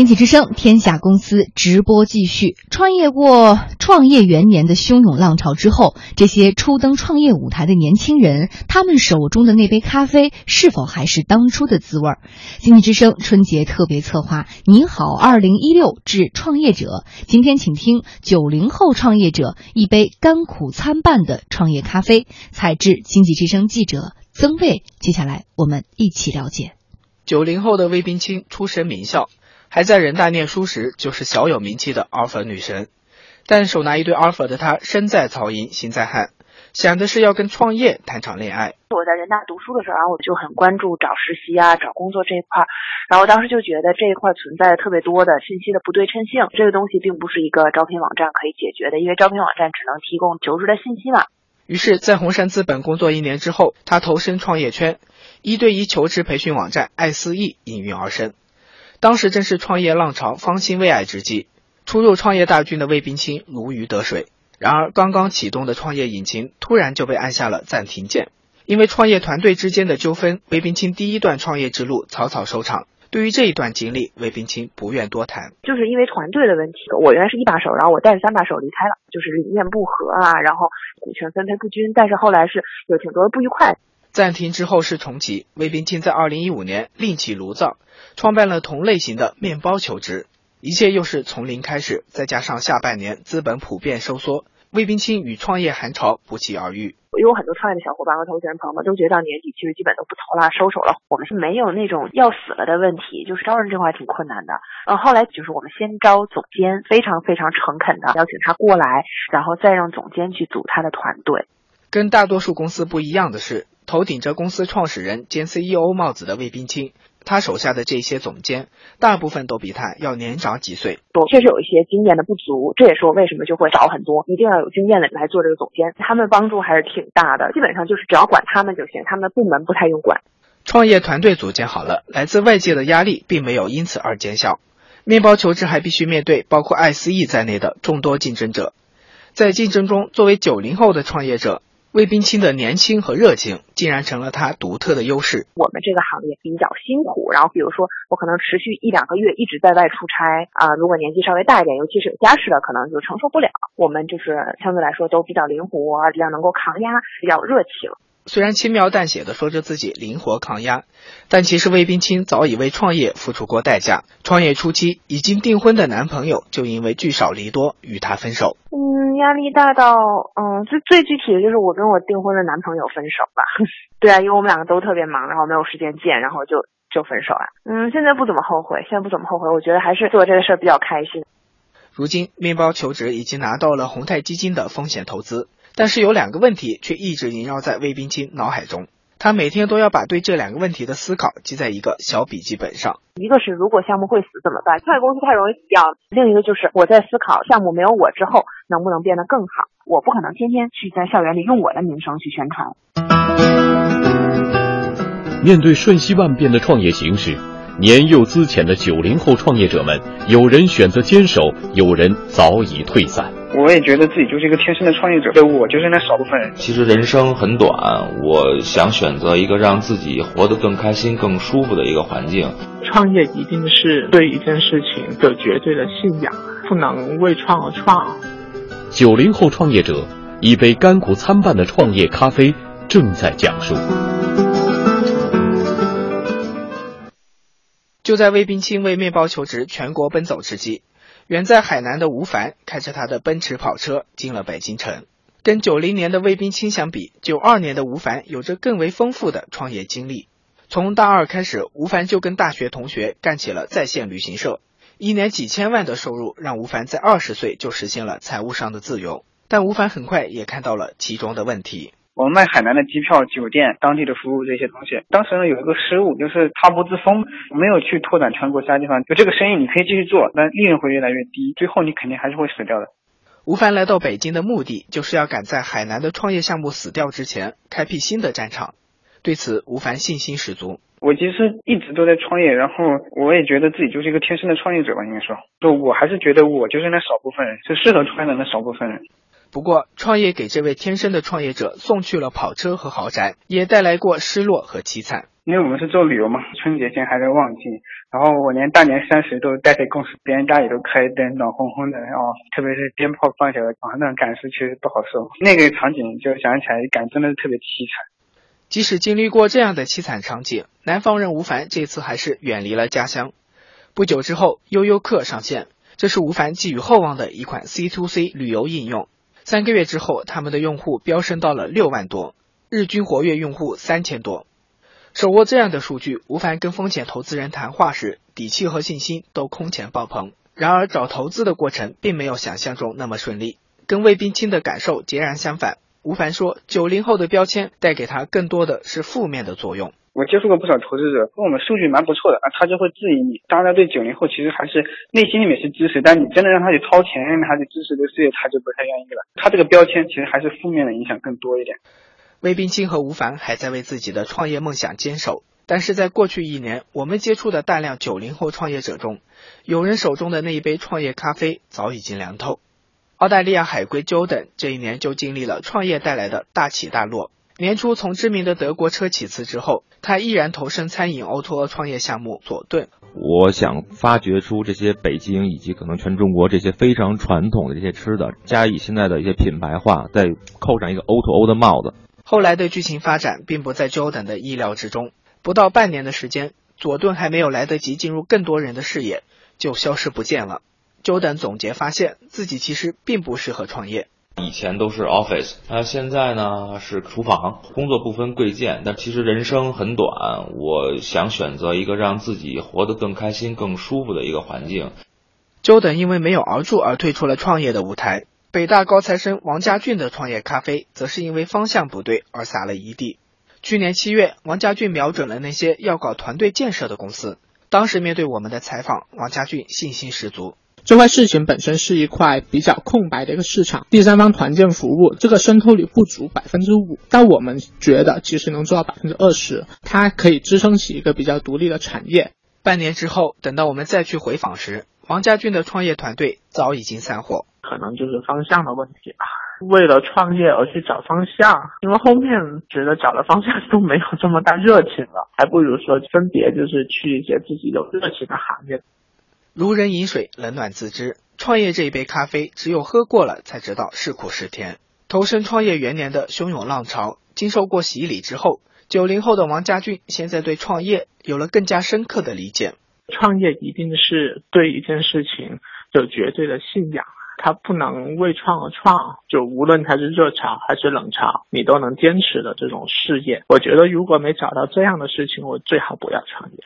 经济之声，天下公司直播继续。创业过创业元年的汹涌浪潮之后，这些初登创业舞台的年轻人，他们手中的那杯咖啡是否还是当初的滋味？经济之声春节特别策划“你好，二零一六”致创业者。今天请听九零后创业者一杯甘苦参半的创业咖啡。采制经济之声记者曾卫。接下来我们一起了解九零后的魏冰清，出身名校。还在人大念书时，就是小有名气的 offer 女神，但手拿一堆 offer 的她，身在曹营心在汉，想的是要跟创业谈场恋爱。我在人大读书的时候，然后我就很关注找实习啊、找工作这一块，然后当时就觉得这一块存在特别多的信息的不对称性，这个东西并不是一个招聘网站可以解决的，因为招聘网站只能提供求职的信息嘛。于是，在红杉资本工作一年之后，他投身创业圈，一对一求职培训网站爱思易应运而生。当时正是创业浪潮方兴未艾之际，初入创业大军的魏冰清如鱼得水。然而，刚刚启动的创业引擎突然就被按下了暂停键，因为创业团队之间的纠纷，魏冰清第一段创业之路草草收场。对于这一段经历，魏冰清不愿多谈。就是因为团队的问题，我原来是一把手，然后我带着三把手离开了，就是理念不合啊，然后股权分配不均，但是后来是有挺多的不愉快。暂停之后是重启，魏冰清在二零一五年另起炉灶，创办了同类型的面包求职，一切又是从零开始。再加上下半年资本普遍收缩，魏冰清与创业寒潮不期而遇。有很多创业的小伙伴和投资人朋友们都觉得到年底其实基本都不投了，收手了。我们是没有那种要死了的问题，就是招人这块挺困难的。嗯，后来就是我们先招总监，非常非常诚恳的邀请他过来，然后再让总监去组他的团队。跟大多数公司不一样的是。头顶着公司创始人兼 CEO 帽子的魏冰清，他手下的这些总监，大部分都比他要年长几岁。我确实有一些经验的不足，这也是我为什么就会找很多一定要有经验的来做这个总监，他们帮助还是挺大的。基本上就是只要管他们就行，他们的部门不太用管。创业团队组建好了，来自外界的压力并没有因此而减小。面包求职还必须面对包括爱思易在内的众多竞争者，在竞争中，作为九零后的创业者。魏冰清的年轻和热情，竟然成了他独特的优势。我们这个行业比较辛苦，然后比如说我可能持续一两个月一直在外出差啊，如果年纪稍微大一点，尤其是有家室的，可能就承受不了。我们就是相对来说都比较灵活，比较能够抗压，比较热情。虽然轻描淡写的说着自己灵活抗压，但其实魏冰清早已为创业付出过代价。创业初期已经订婚的男朋友就因为聚少离多与她分手。嗯，压力大到嗯，最最具体的就是我跟我订婚的男朋友分手吧。对啊，因为我们两个都特别忙，然后没有时间见，然后就就分手了。嗯，现在不怎么后悔，现在不怎么后悔，我觉得还是做这个事儿比较开心。如今，面包求职已经拿到了宏泰基金的风险投资。但是有两个问题却一直萦绕在魏冰清脑海中，他每天都要把对这两个问题的思考记在一个小笔记本上。一个是如果项目会死怎么办？创业公司太容易死掉。另一个就是我在思考项目没有我之后能不能变得更好。我不可能天天去在校园里用我的名声去宣传。面对瞬息万变的创业形势，年幼资浅的九零后创业者们，有人选择坚守，有人早已退散。我也觉得自己就是一个天生的创业者，对我就是那少部分人。其实人生很短，我想选择一个让自己活得更开心、更舒服的一个环境。创业一定是对一件事情的绝对的信仰，不能为创而创。九零后创业者一杯甘苦参半的创业咖啡正在讲述。就在魏冰清为面包求职全国奔走之际。远在海南的吴凡开着他的奔驰跑车进了北京城。跟九零年的魏冰清相比，九二年的吴凡有着更为丰富的创业经历。从大二开始，吴凡就跟大学同学干起了在线旅行社，一年几千万的收入让吴凡在二十岁就实现了财务上的自由。但吴凡很快也看到了其中的问题。我们卖海南的机票、酒店、当地的服务这些东西，当时呢有一个失误，就是他不自封，没有去拓展全国其他地方。就这个生意你可以继续做，但利润会越来越低，最后你肯定还是会死掉的。吴凡来到北京的目的，就是要赶在海南的创业项目死掉之前，开辟新的战场。对此，吴凡信心十足。我其实一直都在创业，然后我也觉得自己就是一个天生的创业者吧，应该说，就我还是觉得我就是那少部分人，是适合创业的那少部分人。不过，创业给这位天生的创业者送去了跑车和豪宅，也带来过失落和凄惨。因为我们是做旅游嘛，春节前还在旺季，然后我连大年三十都待在公司，别人家里都开灯，暖烘烘的，哦，特别是鞭炮放起来，啊，那种感受其实不好受。那个场景就想起来，感真的是特别凄惨。即使经历过这样的凄惨场景，南方人吴凡这次还是远离了家乡。不久之后，悠悠客上线，这是吴凡寄予厚望的一款 C to C 旅游应用。三个月之后，他们的用户飙升到了六万多，日均活跃用户三千多。手握这样的数据，吴凡跟风险投资人谈话时，底气和信心都空前爆棚。然而，找投资的过程并没有想象中那么顺利，跟魏冰清的感受截然相反。吴凡说，九零后的标签带给他更多的是负面的作用。我接触过不少投资者，跟我们数据蛮不错的啊，他就会质疑你。大家对九零后其实还是内心里面是支持，但你真的让他去掏钱，让他去支持这个事业，他就不太愿意了。他这个标签其实还是负面的影响更多一点。魏冰清和吴凡还在为自己的创业梦想坚守，但是在过去一年，我们接触的大量九零后创业者中，有人手中的那一杯创业咖啡早已经凉透。澳大利亚海归 Jordan 这一年就经历了创业带来的大起大落。年初从知名的德国车企辞职后，他毅然投身餐饮 O2O 创业项目佐顿。我想发掘出这些北京以及可能全中国这些非常传统的这些吃的，加以现在的一些品牌化，再扣上一个 O2O 的帽子。后来的剧情发展并不在 Jordan 的意料之中，不到半年的时间，佐顿还没有来得及进入更多人的视野，就消失不见了。Jordan 总结发现自己其实并不适合创业。以前都是 office，那现在呢是厨房，工作不分贵贱，但其实人生很短，我想选择一个让自己活得更开心、更舒服的一个环境。Jordan 因为没有熬住而退出了创业的舞台。北大高材生王家俊的创业咖啡，则是因为方向不对而撒了一地。去年七月，王家俊瞄准了那些要搞团队建设的公司。当时面对我们的采访，王家俊信心十足。这块事情本身是一块比较空白的一个市场，第三方团建服务这个渗透率不足百分之五，但我们觉得其实能做到百分之二十，它可以支撑起一个比较独立的产业。半年之后，等到我们再去回访时，王家俊的创业团队早已经散伙。可能就是方向的问题吧。为了创业而去找方向，因为后面觉得找的方向都没有这么大热情了，还不如说分别就是去一些自己有热情的行业。如人饮水，冷暖自知。创业这一杯咖啡，只有喝过了才知道是苦是甜。投身创业元年的汹涌浪潮，经受过洗礼之后，九零后的王家俊现在对创业有了更加深刻的理解。创业一定是对一件事情有绝对的信仰。它不能为创而创，就无论它是热潮还是冷潮，你都能坚持的这种事业。我觉得如果没找到这样的事情，我最好不要创业。